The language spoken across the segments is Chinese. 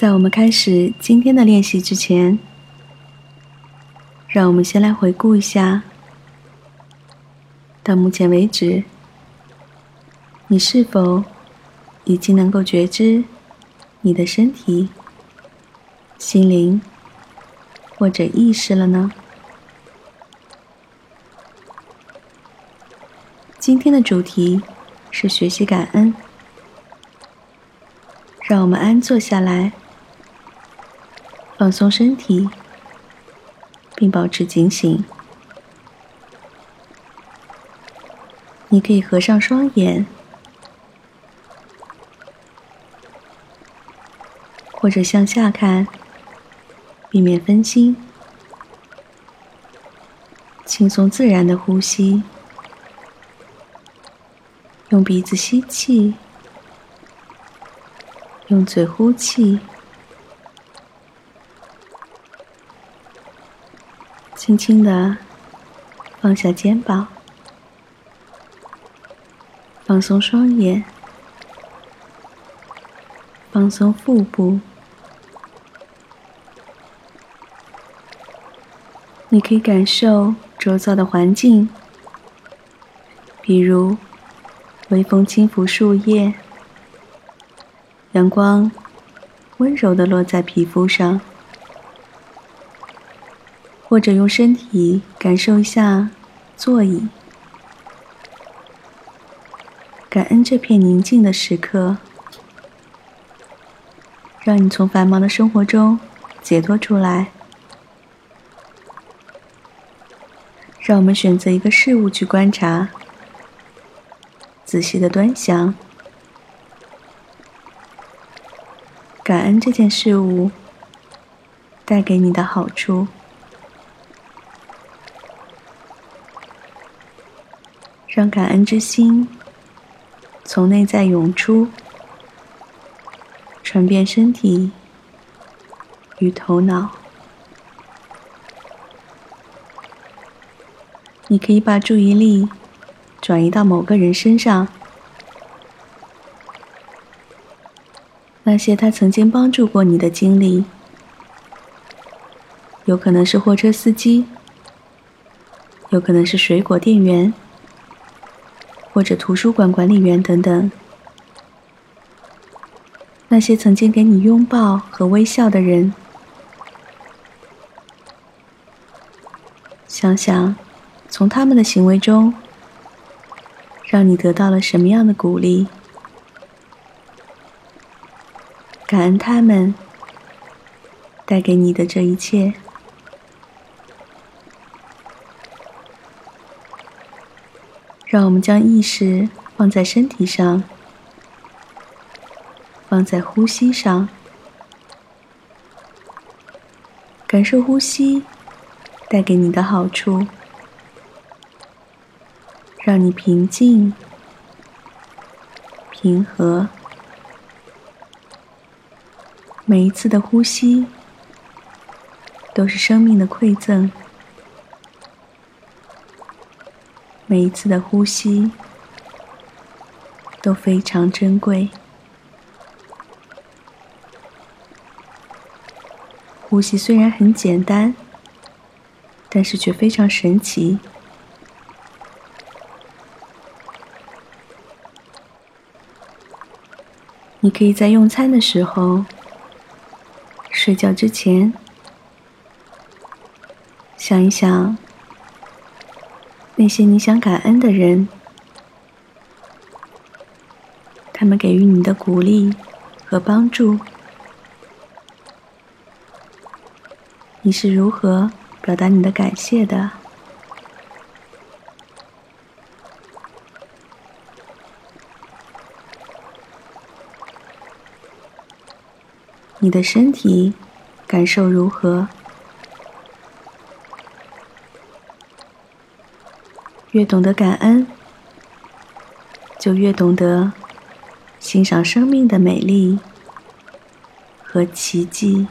在我们开始今天的练习之前，让我们先来回顾一下，到目前为止，你是否已经能够觉知你的身体、心灵或者意识了呢？今天的主题是学习感恩，让我们安坐下来。放松身体，并保持警醒。你可以合上双眼，或者向下看，避免分心。轻松自然的呼吸，用鼻子吸气，用嘴呼气。轻轻的放下肩膀，放松双眼，放松腹部。你可以感受周遭的环境，比如微风轻拂树叶，阳光温柔的落在皮肤上。或者用身体感受一下座椅，感恩这片宁静的时刻，让你从繁忙的生活中解脱出来。让我们选择一个事物去观察，仔细的端详，感恩这件事物带给你的好处。让感恩之心从内在涌出，传遍身体与头脑。你可以把注意力转移到某个人身上，那些他曾经帮助过你的经历，有可能是货车司机，有可能是水果店员。或者图书馆管理员等等，那些曾经给你拥抱和微笑的人，想想从他们的行为中，让你得到了什么样的鼓励？感恩他们带给你的这一切。让我们将意识放在身体上，放在呼吸上，感受呼吸带给你的好处，让你平静、平和。每一次的呼吸都是生命的馈赠。每一次的呼吸都非常珍贵。呼吸虽然很简单，但是却非常神奇。你可以在用餐的时候、睡觉之前想一想。那些你想感恩的人，他们给予你的鼓励和帮助，你是如何表达你的感谢的？你的身体感受如何？越懂得感恩，就越懂得欣赏生命的美丽和奇迹。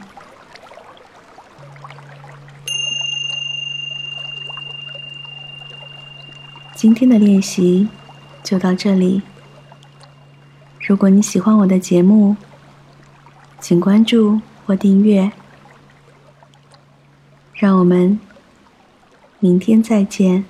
今天的练习就到这里。如果你喜欢我的节目，请关注或订阅。让我们明天再见。